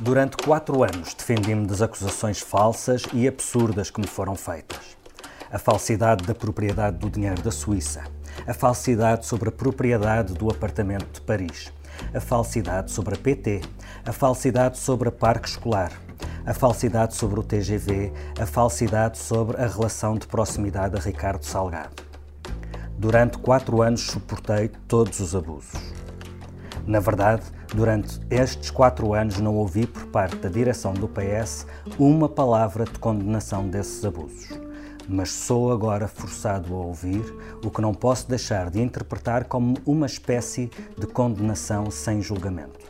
Durante quatro anos defendi-me das acusações falsas e absurdas que me foram feitas. A falsidade da propriedade do dinheiro da Suíça, a falsidade sobre a propriedade do apartamento de Paris, a falsidade sobre a PT, a falsidade sobre a parque escolar, a falsidade sobre o TGV, a falsidade sobre a relação de proximidade a Ricardo Salgado. Durante quatro anos suportei todos os abusos. Na verdade, durante estes quatro anos não ouvi por parte da direção do PS uma palavra de condenação desses abusos. Mas sou agora forçado a ouvir o que não posso deixar de interpretar como uma espécie de condenação sem julgamento.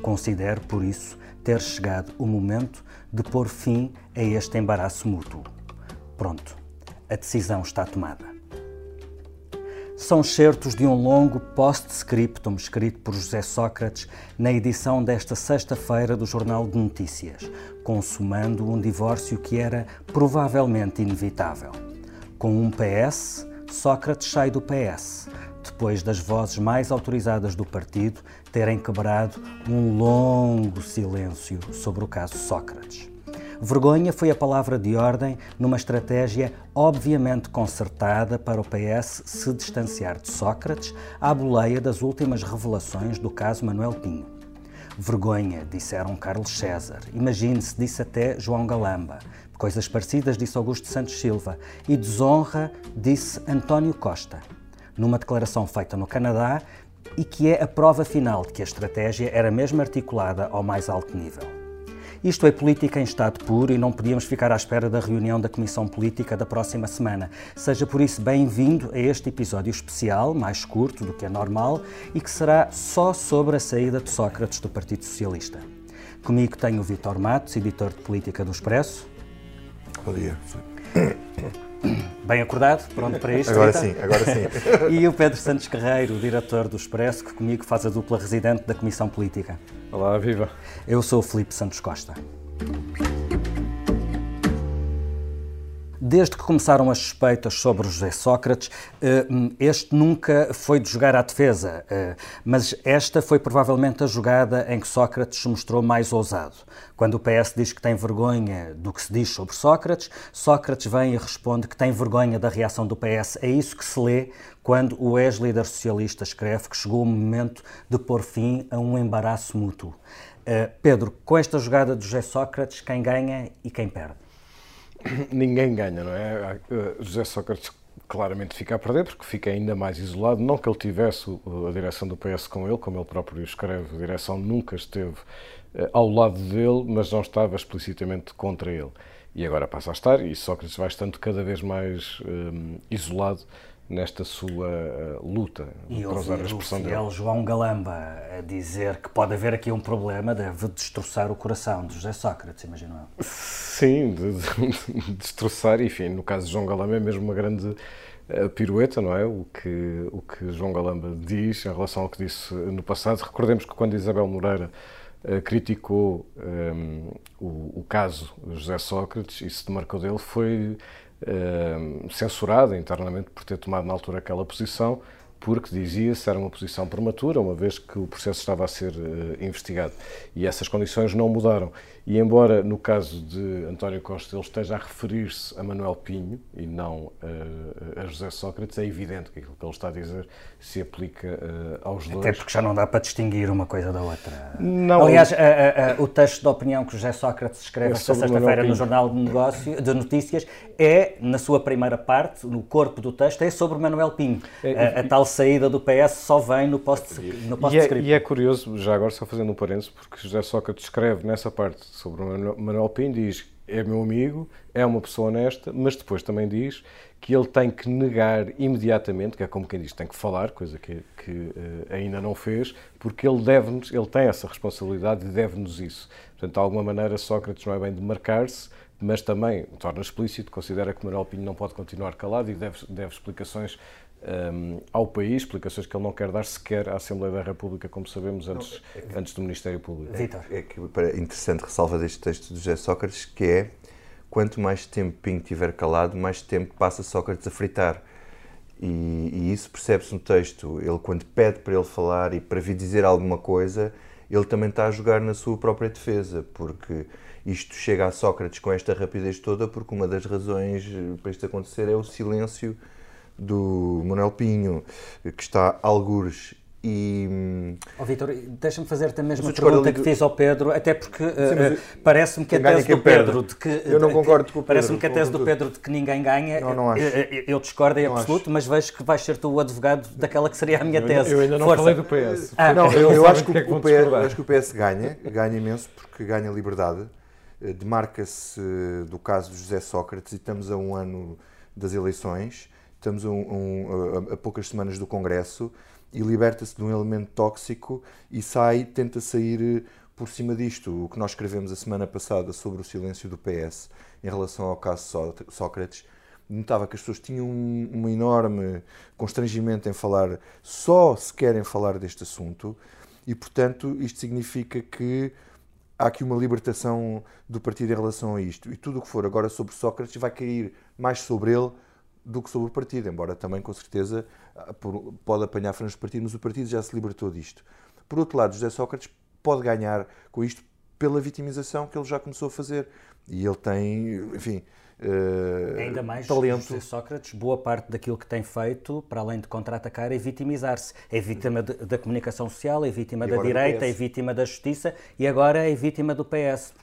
Considero, por isso, ter chegado o momento de pôr fim a este embaraço mútuo. Pronto, a decisão está tomada são certos de um longo post-scriptum escrito por José Sócrates na edição desta sexta-feira do Jornal de Notícias, consumando um divórcio que era provavelmente inevitável. Com um PS, Sócrates sai do PS, depois das vozes mais autorizadas do partido terem quebrado um longo silêncio sobre o caso Sócrates. Vergonha foi a palavra de ordem numa estratégia obviamente concertada para o PS se distanciar de Sócrates à boleia das últimas revelações do caso Manuel Pinho. Vergonha, disseram Carlos César. Imagine-se, disse até João Galamba. Coisas parecidas, disse Augusto Santos Silva. E desonra, disse António Costa. Numa declaração feita no Canadá e que é a prova final de que a estratégia era mesmo articulada ao mais alto nível. Isto é política em estado puro e não podíamos ficar à espera da reunião da Comissão Política da próxima semana. Seja por isso bem-vindo a este episódio especial, mais curto do que é normal, e que será só sobre a saída de Sócrates do Partido Socialista. Comigo tenho o Vitor Matos, editor de Política do Expresso. Bom dia. Bem acordado, pronto para isto? Agora sim, agora sim. E o Pedro Santos Guerreiro, diretor do Expresso, que comigo faz a dupla residente da Comissão Política. Olá, viva. Eu sou o Filipe Santos Costa. Desde que começaram as suspeitas sobre José Sócrates, eh, este nunca foi de jogar à defesa, eh, mas esta foi provavelmente a jogada em que Sócrates se mostrou mais ousado. Quando o PS diz que tem vergonha do que se diz sobre Sócrates, Sócrates vem e responde que tem vergonha da reação do PS. É isso que se lê quando o ex-líder socialista escreve que chegou o momento de pôr fim a um embaraço mútuo. Uh, Pedro, com esta jogada de José Sócrates, quem ganha e quem perde? Ninguém ganha, não é? Uh, José Sócrates claramente fica a perder porque fica ainda mais isolado. Não que ele tivesse a direção do PS com ele, como ele próprio escreve, a direção nunca esteve uh, ao lado dele, mas não estava explicitamente contra ele. E agora passa a estar, e Sócrates vai estando cada vez mais um, isolado nesta sua uh, luta, e para usar a expressão o fiel dele. João Galamba a dizer que pode haver aqui um problema, deve destroçar o coração de José Sócrates, imagino eu. Sim, de, de, destroçar, enfim, no caso de João Galamba é mesmo uma grande uh, pirueta, não é? O que, o que João Galamba diz em relação ao que disse no passado. Recordemos que quando Isabel Moreira uh, criticou um, o, o caso José Sócrates e se demarcou dele, foi Ehm, censurada internamente por ter tomado na altura aquela posição, porque dizia-se era uma posição prematura, uma vez que o processo estava a ser uh, investigado. E essas condições não mudaram. E embora no caso de António Costa ele esteja a referir-se a Manuel Pinho e não uh, a José Sócrates, é evidente que aquilo que ele está a dizer se aplica uh, aos dois. Até porque já não dá para distinguir uma coisa da outra. Não, Aliás, o texto de opinião que José Sócrates escreve é esta sexta-feira no Jornal de, Negócio, de Notícias é, na sua primeira parte, no corpo do texto, é sobre Manuel Pinho. É, a, a tal saída do PS só vem no post-script. Post e, é, e é curioso, já agora só fazendo um parênteses, porque José Sócrates escreve nessa parte sobre o Manuel Pinho, diz é meu amigo, é uma pessoa honesta, mas depois também diz que ele tem que negar imediatamente, que é como quem diz, tem que falar, coisa que, que uh, ainda não fez, porque ele deve-nos, ele tem essa responsabilidade e deve-nos isso. Portanto, de alguma maneira, Sócrates não é bem de marcar-se, mas também torna explícito, considera que Manuel Pinho não pode continuar calado e deve, deve explicações um, ao país, explicações que ele não quer dar sequer à Assembleia da República, como sabemos, antes, não, é, antes do Ministério Público. É, é que é interessante ressalva deste texto de José Sócrates, que é quanto mais tempo Pinho tiver calado, mais tempo passa Sócrates a fritar. E, e isso percebe-se no texto. Ele, quando pede para ele falar e para vir dizer alguma coisa, ele também está a jogar na sua própria defesa, porque isto chega a Sócrates com esta rapidez toda, porque uma das razões para isto acontecer é o silêncio do Manuel Pinho, que está algures e... Oh, Vitor, deixa-me fazer-te a mesma pergunta que fiz ao Pedro, até porque uh, parece-me que a tese do Pedro de que. Eu não concordo com o Pedro. Parece-me que a tese do Pedro de que ninguém ganha. Não, não acho. Eu, eu discordo em não absoluto, acho. mas vejo que vais ser tu o advogado daquela que seria a minha tese. Eu ainda não Força. falei do PS. Ah, não, eu, eu acho, que, que, é que o PS, acho que o PS ganha, ganha imenso porque ganha liberdade. Eh, demarca-se do caso de José Sócrates e estamos a um ano das eleições, estamos a, um, a, a poucas semanas do Congresso e liberta-se de um elemento tóxico e sai, tenta sair eh, por cima disto. O que nós escrevemos a semana passada sobre o silêncio do PS em relação ao caso Sócrates, notava que as pessoas tinham um, um enorme constrangimento em falar, só se querem falar deste assunto, e portanto isto significa que há aqui uma libertação do partido em relação a isto. E tudo o que for agora sobre Sócrates vai cair mais sobre ele do que sobre o partido, embora também com certeza ah, pode apanhar frangos do partido, mas o partido já se libertou disto. Por outro lado, José Sócrates pode ganhar com isto pela vitimização que ele já começou a fazer. E ele tem, enfim, uh, Ainda mais, talento. José Sócrates, boa parte daquilo que tem feito, para além de contra-atacar, é vitimizar-se. É vítima de, da comunicação social, é vítima e da direita, é vítima da justiça e agora é vítima do PS.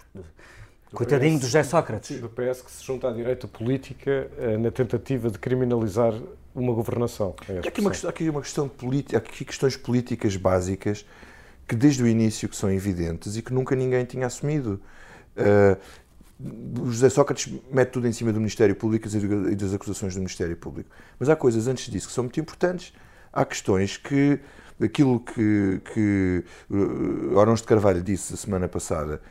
Coitadinho do José Sócrates. Do PS que se junta à direita política eh, na tentativa de criminalizar uma governação. É aqui, uma, aqui uma questão política, aqui questões políticas básicas que desde o início que são evidentes e que nunca ninguém tinha assumido. Uh, o José Sócrates mete tudo em cima do Ministério Público e das acusações do Ministério Público. Mas há coisas antes disso que são muito importantes. Há questões que, aquilo que, que uh, Orões de Carvalho disse a semana passada,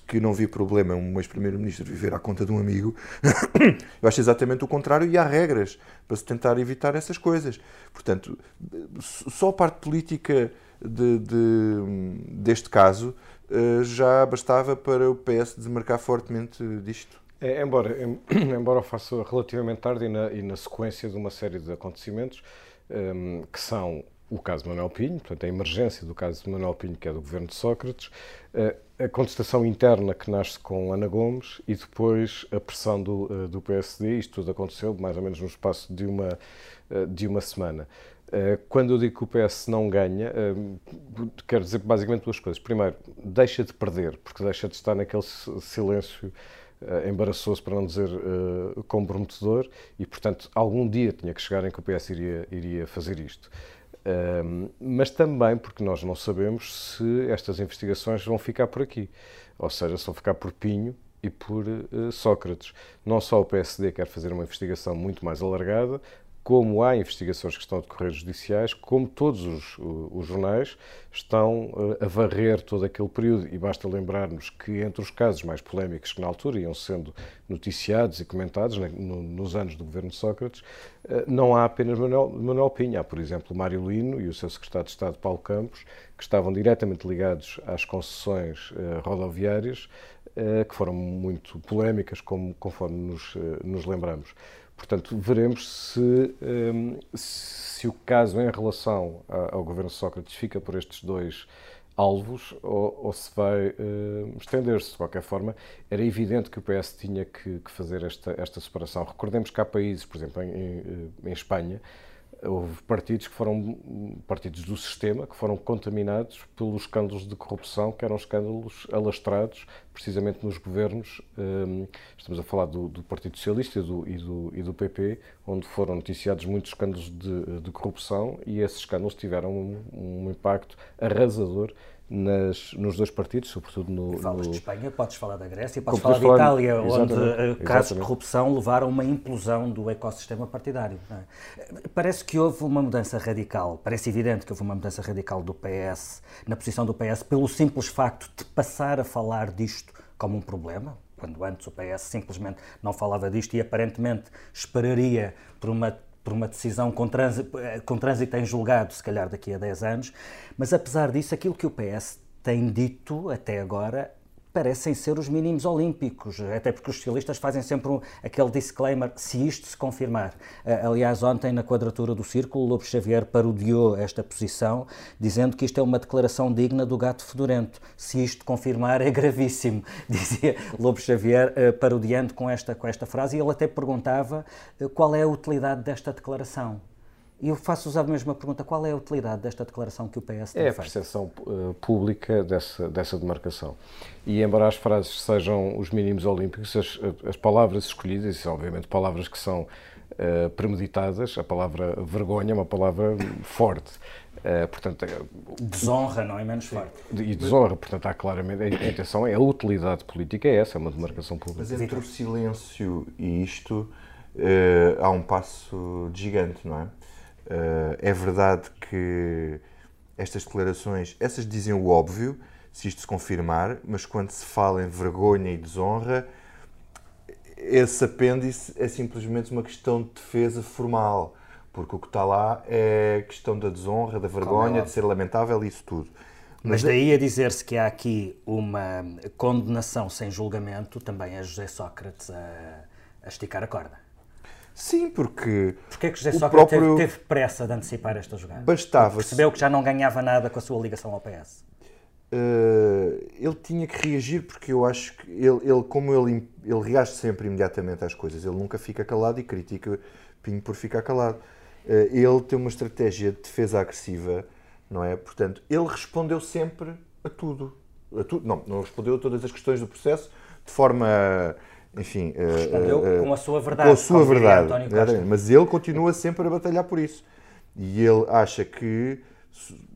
que não vi problema um ex-primeiro-ministro viver à conta de um amigo, eu acho exatamente o contrário e há regras para se tentar evitar essas coisas. Portanto, só a parte política de, de, deste caso eh, já bastava para o PS desmarcar fortemente disto. É, embora, embora faça relativamente tarde e na, e na, sequência de uma série de acontecimentos um, ehm, que são o caso de Manuel Pinho, portanto, a emergência do caso de Manuel Pinho, que é do governo de Sócrates, eh, a contestação interna que nasce com Ana Gomes e depois a pressão do, eh, do PSD. Isto tudo aconteceu mais ou menos no espaço de uma, eh, de uma semana. Quando eu digo que o PS não ganha, quero dizer basicamente duas coisas. Primeiro, deixa de perder, porque deixa de estar naquele silêncio embaraçoso, para não dizer comprometedor, e portanto algum dia tinha que chegar em que o PS iria, iria fazer isto mas também porque nós não sabemos se estas investigações vão ficar por aqui, ou seja, se vão ficar por Pinho e por uh, Sócrates. Não só o PSD quer fazer uma investigação muito mais alargada, como há investigações que estão a decorrer judiciais, como todos os, os, jornais estão eh, a varrer todo aquele período. E basta lembrarmos que entre os casos mais polémicos que na altura iam sendo noticiados e comentados né, no, nos anos do governo de Sócrates, eh, não há apenas Manuel, Manuel Pinha. Há, por exemplo, Mário Lino e o seu secretário de Estado, Paulo Campos, que estavam diretamente ligados às concessões uh, rodoviárias, que foram muito polémicas, como, conforme nos, nos lembramos. Portanto, veremos se, um, se o caso em relação ao governo Sócrates fica por estes dois alvos ou, ou se vai uh, estender-se. De qualquer forma, era evidente que o PS tinha que, que, fazer esta, esta separação. Recordemos que há países, por exemplo, em, em, em Espanha, houve partidos que foram partidos do sistema que foram contaminados pelos escândalos de corrupção, que eram escândalos alastrados precisamente nos governos. Hum, estamos a falar do, do Partido Socialista e do, e, do, e do, PP, onde foram noticiados muitos escândalos de, de corrupção e esses escândalos tiveram um, um impacto arrasador nas, nos dois partidos, sobretudo no. Falas no... de Espanha, podes falar da Grécia, podes falar de Itália, onde eh, casos de corrupção levaram a uma implosão do ecossistema partidário. É? Parece que houve uma mudança radical, parece evidente que houve uma mudança radical do PS, na posição do PS, pelo simples facto de passar a falar disto como um problema, quando antes o PS simplesmente não falava disto e aparentemente esperaria por uma por uma decisão com trânsito, com trânsito em julgado, se calhar daqui a 10 anos, mas apesar disso, aquilo que o PS tem dito até agora parecem ser os mínimos olímpicos, até porque os socialistas fazem sempre um, aquele disclaimer, se isto se confirmar. Uh, aliás, ontem, na quadratura do círculo, Lobo Xavier parodiou esta posição, dizendo que isto é uma declaração digna do gato fedorento. Se isto confirmar, é gravíssimo, dizia Lobo Xavier, uh, parodiando com esta, com esta frase, e ele até perguntava uh, qual é a utilidade desta declaração. E eu faço-vos a mesma pergunta: qual é a utilidade desta declaração que o PS tem É a percepção uh, pública dessa, dessa demarcação. E, embora as frases sejam os mínimos olímpicos, as, as palavras escolhidas, e são obviamente palavras que são uh, premeditadas, a palavra vergonha é uma palavra forte. Uh, portanto, desonra, não é menos forte. E desonra, portanto, há claramente. A intenção é a utilidade política, é essa, é uma demarcação pública. Mas entre o silêncio e isto, há um passo de gigante, não é? Uh, é verdade que estas declarações, essas dizem o óbvio, se isto se confirmar, mas quando se fala em vergonha e desonra, esse apêndice é simplesmente uma questão de defesa formal, porque o que está lá é questão da desonra, da vergonha, é de ser lamentável e isso tudo. Mas, mas daí a dizer-se que há aqui uma condenação sem julgamento, também é José Sócrates a, a esticar a corda. Sim, porque. Porquê é que José Sócrates próprio... teve, teve, pressa de antecipar esta jogada? Bastava. Percebeu que já não ganhava nada com a sua ligação ao PS? Uh, eh, ele tinha que reagir porque eu acho que ele, ele, como ele, ele reage sempre imediatamente às coisas, ele nunca fica calado e critica Pinho por ficar calado. Uh, ele tem uma estratégia de defesa agressiva, não é? Portanto, ele respondeu sempre a tudo. A tudo. Não, não respondeu a todas as questões do processo de forma enfim, eh, respondeu uh, uh, com a sua verdade. Com a sua verdade, mas ele continua sempre a batalhar por isso. E ele acha que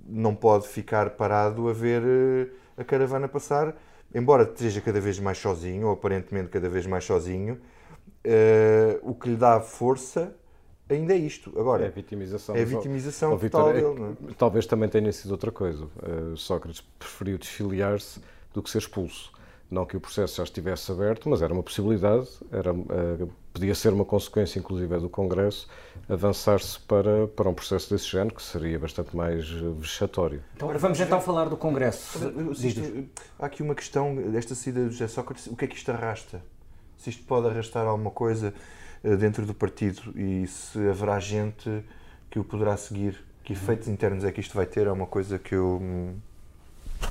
não pode ficar parado a ver uh, a caravana passar, embora esteja cada vez mais sozinho, ou aparentemente cada vez mais sozinho, o que lhe dá força ainda é isto. Agora, é a vitimização. É a vitimização oh, Victor, dele. É, talvez também tenha sido outra coisa. Sócrates preferiu desfiliar-se do que ser expulso. Não que o processo já estivesse aberto, mas era uma possibilidade, era, uh, podia ser uma consequência, inclusive, do Congresso, avançar-se para, para um processo desse género, que seria bastante mais vexatório. Então, vamos então falar do Congresso. Isto, há aqui uma questão, desta saída do José Sócrates, o que é que isto arrasta? Se isto pode arrastar alguma coisa dentro do partido e se haverá gente que o poderá seguir? Que efeitos internos é que isto vai ter? É uma coisa que eu hum,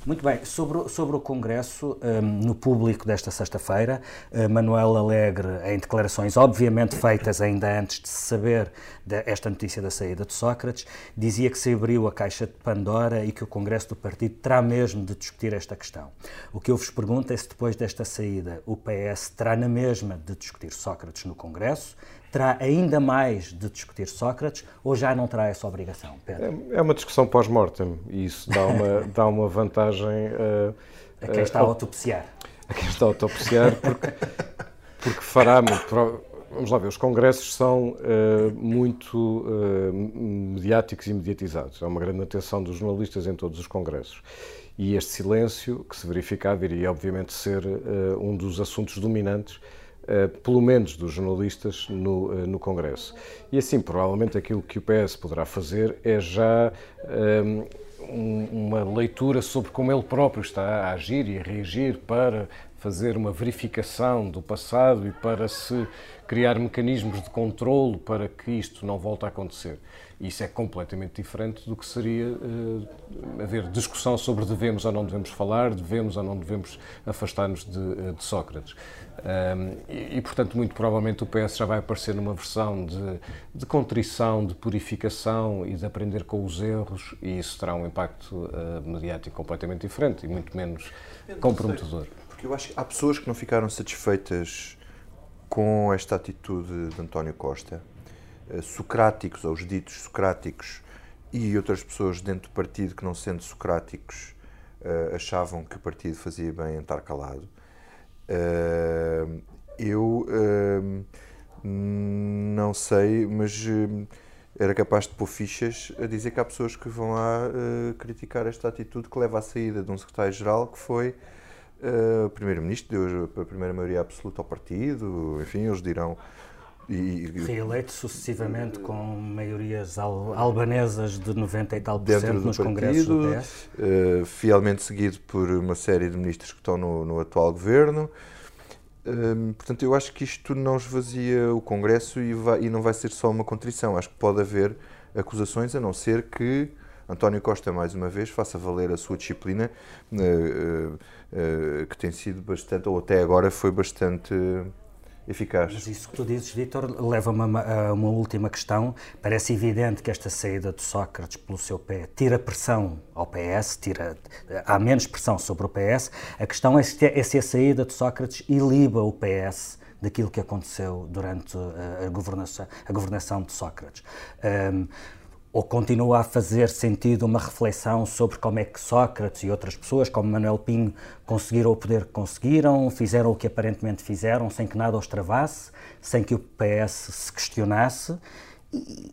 muito bem, sobre, sobre o Congresso, um, no público desta sexta-feira, uh, Manuel Alegre, em declarações obviamente feitas ainda antes de se saber de, notícia da saída de Sócrates, dizia que se abriu a caixa de Pandora e que o Congresso do Partido terá mesmo de discutir esta questão. O que eu vos pergunto é se depois desta saída o PS terá na mesma de discutir Sócrates no Congresso, terá ainda mais de discutir Sócrates ou já não terá essa obrigação, Pedro? É, é uma discussão pós-mortem e isso dá uma, dá uma vantagem uh, a quem está uh, a autopsiar. A quem está a autopsiar, porque, porque fará muito. Vamos lá ver, os congressos são uh, muito mediáticos e mediatizados. Há uma grande atenção dos jornalistas em todos os congressos. E este silêncio que se verificava iria, obviamente, ser um dos assuntos dominantes pelo menos dos jornalistas, no, uh, no Congresso. E assim, provavelmente aquilo que o PS poderá fazer é já um, ehm, uma leitura sobre como ele próprio está a agir e a reagir para fazer uma verificação do passado e para se criar mecanismos de controle para que isto não volte a acontecer. Isso é completamente diferente do que seria uh, haver discussão sobre devemos ou não devemos falar, devemos ou não devemos afastar-nos de, de Sócrates. Um, e, e, portanto, muito provavelmente o PS já vai aparecer numa versão de, de, contrição, de purificação e de aprender com os erros, e isso terá um impacto uh, mediático completamente diferente e muito menos comprometedor. Porque eu acho que há pessoas que não ficaram satisfeitas com esta atitude de António Costa, socráticos, ou os ditos socráticos, e outras pessoas dentro do partido que, não sendo socráticos, uh, achavam que o partido fazia bem em estar calado. Uh, eu não sei, mas era capaz de pôr fichas a dizer que há pessoas que vão lá criticar esta atitude que leva à saída de um secretário-geral que foi o primeiro-ministro, deu a primeira maioria absoluta ao partido, enfim, eles dirão E, Reeleito sucessivamente com maiorias al albanesas de 90 e tal por cento nos partido, congressos do PS. Uh, fielmente seguido por uma série de ministros que estão no, no atual governo. Uh, portanto, eu acho que isto não esvazia o Congresso e, vai, e não vai ser só uma contrição. Acho que pode haver acusações, a não ser que António Costa, mais uma vez, faça valer a sua disciplina, uh, uh, que tem sido bastante, ou até agora foi bastante eficaz. Mas isso que tu dizes, Vítor, leva-me a uma última questão. Parece evidente que esta saída de Sócrates pelo seu pé tira pressão ao PS, tira, há menos pressão sobre o PS. A questão é se, é se a saída de Sócrates iliba o PS daquilo que aconteceu durante a governação, a governação de Sócrates. Um, ou continua a fazer sentido uma reflexão sobre como é que Sócrates e outras pessoas, como Manuel Pinho, conseguiram o poder que conseguiram, fizeram o que aparentemente fizeram, sem que nada os travasse, sem que o PS se questionasse,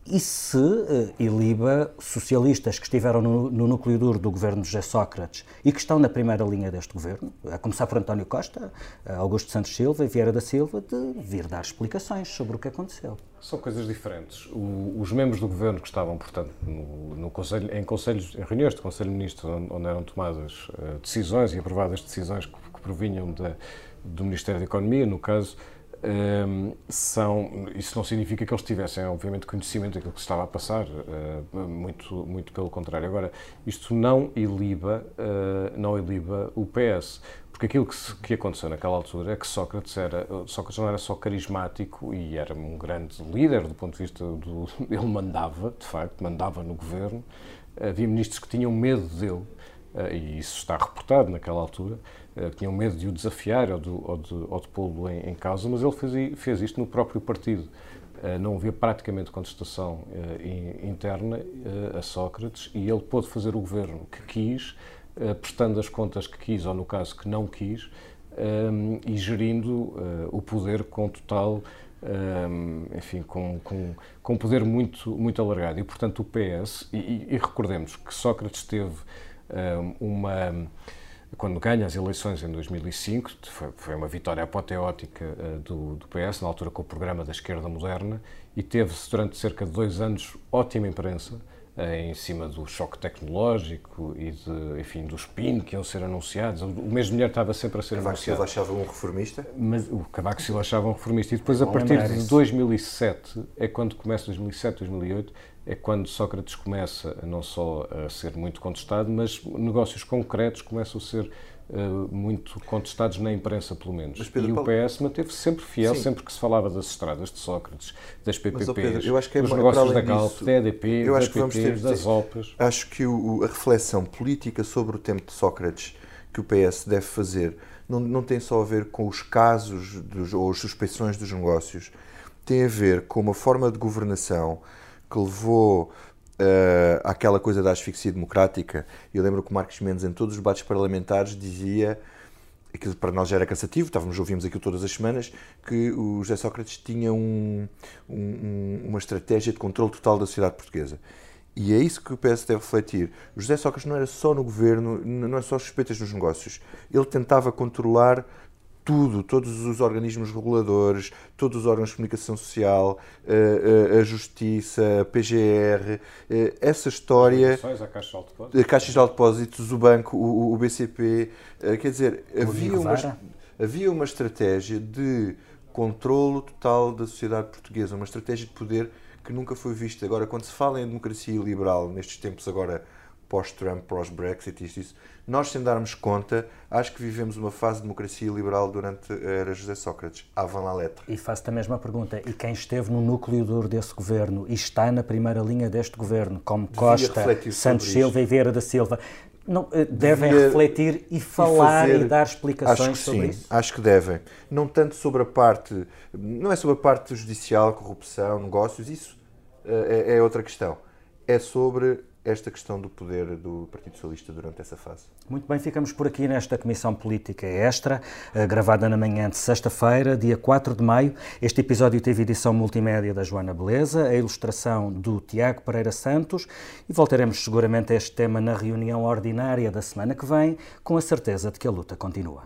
e, se uh, iliba socialistas que estiveram no, no, núcleo duro do governo de José Sócrates e que estão na primeira linha deste governo, a começar por António Costa, uh, Augusto Santos Silva e Vieira da Silva, de vir dar explicações sobre o que aconteceu? São coisas diferentes. O, os membros do governo que estavam, portanto, no, no conselho, em conselhos, em reuniões de Conselho de Ministros, onde, onde eram tomadas uh, decisões e aprovadas decisões que, que provinham do Ministério da Economia, no caso, um, são, isso não significa que eles tivessem, obviamente, conhecimento daquilo que se estava a passar, uh, muito, muito pelo contrário. Agora, isto não iliba, uh, não iliba o PS. Porque aquilo que, se, que, aconteceu naquela altura é que Sócrates, era, Sócrates não era só carismático e era um grande líder do ponto de vista do. Ele mandava, de facto, mandava no governo. Havia ministros que tinham medo dele, eh, e isso está reportado naquela altura, tinham medo de o desafiar ou de, ou de, ou de pô-lo em, em, causa, mas ele fez, fez isto no próprio partido. Eh, não havia praticamente contestação interna a Sócrates e ele pôde fazer o governo que quis eh, prestando as contas que quis, ou no caso que não quis, um, eh, e gerindo o poder com total, um, enfim, com, com, com poder muito, muito alargado. E, portanto, o PS, e, e recordemos que Sócrates teve um, uma. Quando ganha as eleições em 2005, foi, foi uma vitória apoteótica uh, do, do PS, na altura com o programa da esquerda moderna, e teve-se durante cerca de dois anos ótima imprensa, em cima do choque tecnológico e de, enfim, do spin que iam ser anunciados. O de mulher estava sempre a ser Cavaco anunciado. Cavaco Silva achava um reformista? Mas o Cavaco Silva achava um reformista. E depois, a partir de 2007, é quando começa, 2007, 2008, é quando Sócrates começa não só a ser muito contestado, mas negócios concretos começam a ser uh, muito contestados na imprensa, pelo menos. Mas, Pedro, e o PS manteve-se sempre fiel, Sim. sempre que se falava das estradas de Sócrates, das PPPs, mas, Pedro, eu acho que é dos negócios da Galp, disso, da EDP, eu acho da PPs, das OPAs. Acho que o, a reflexão política sobre o tempo de Sócrates que o PS deve fazer não, não tem só a ver com os casos dos, ou as suspeições dos negócios, tem a ver com uma forma de governação que levou uh, àquela coisa da asfixia democrática. Eu lembro que Marcos Mendes, em todos os debates parlamentares, dizia aquilo para nós já era cansativo, estávamos, ouvimos aquilo todas as semanas, que o José Sócrates tinha um, um, uma estratégia de controle total da sociedade portuguesa. E é isso que o PS deve refletir. O José Sócrates não era só no governo, não é só suspeitas nos negócios. Ele tentava controlar tudo, todos os organismos reguladores, todos os órgãos de comunicação social, a, a, a Justiça, a PGR, eh, essa história. A Caixa de Depósitos. A Caixa de Depósitos, o banco, o, BCP. Eh, quer dizer, havia uma, havia uma estratégia de controlo total da sociedade portuguesa, uma estratégia de poder que nunca foi vista. Agora, quando se fala em democracia liberal, nestes tempos agora pós-Trump, pós-Brexit, isto, isso. Nós, sem darmos conta, acho que vivemos uma fase de democracia liberal durante a era José Sócrates. Avant la lettre. E faço-te a mesma pergunta. E quem esteve no núcleo duro desse governo e está na primeira linha deste governo, como Devia Costa, Santos Silva e Vieira da Silva, não, eh, devem Devia refletir e falar e, fazer, e dar explicações sobre sim, isso? Acho que devem. Não tanto sobre a parte, não é sobre a parte judicial, corrupção, negócios, isso eh, é, é outra questão. É sobre esta questão do poder do Partido Socialista durante essa fase. Muito bem, ficamos por aqui nesta Comissão Política Extra, eh, gravada na manhã de sexta-feira, dia 4 de maio. Este episódio teve edição multimédia da Joana Beleza, a ilustração do Tiago Pereira Santos e voltaremos seguramente a este tema na reunião ordinária da semana que vem, com a certeza de que a luta continua.